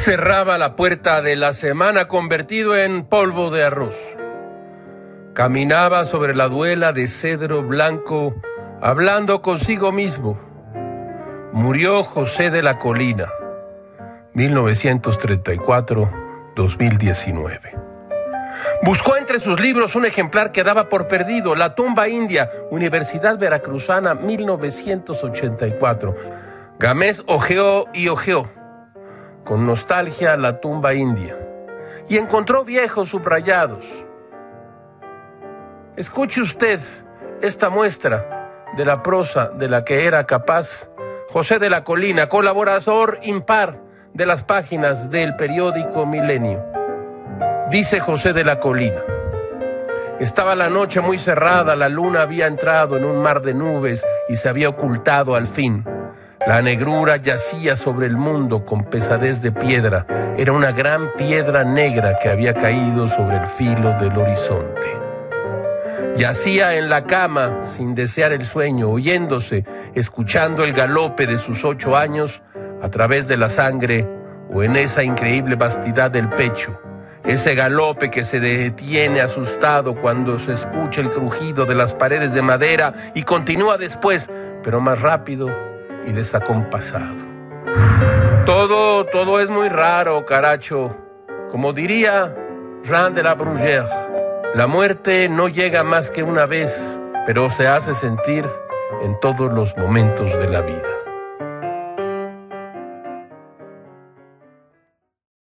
cerraba la puerta de la semana convertido en polvo de arroz. Caminaba sobre la duela de cedro blanco, hablando consigo mismo. Murió José de la Colina, 1934-2019. Buscó entre sus libros un ejemplar que daba por perdido, La tumba india, Universidad Veracruzana, 1984. Gamés ojeó y ojeó, con nostalgia, la tumba india, y encontró viejos subrayados. Escuche usted esta muestra de la prosa de la que era capaz José de la Colina, colaborador impar de las páginas del periódico Milenio. Dice José de la Colina. Estaba la noche muy cerrada, la luna había entrado en un mar de nubes y se había ocultado al fin. La negrura yacía sobre el mundo con pesadez de piedra. Era una gran piedra negra que había caído sobre el filo del horizonte. Yacía en la cama sin desear el sueño, oyéndose, escuchando el galope de sus ocho años a través de la sangre o en esa increíble vastidad del pecho ese galope que se detiene asustado cuando se escucha el crujido de las paredes de madera y continúa después, pero más rápido y desacompasado. Todo, todo es muy raro, caracho. Como diría Jean de la Bruyère, la muerte no llega más que una vez, pero se hace sentir en todos los momentos de la vida.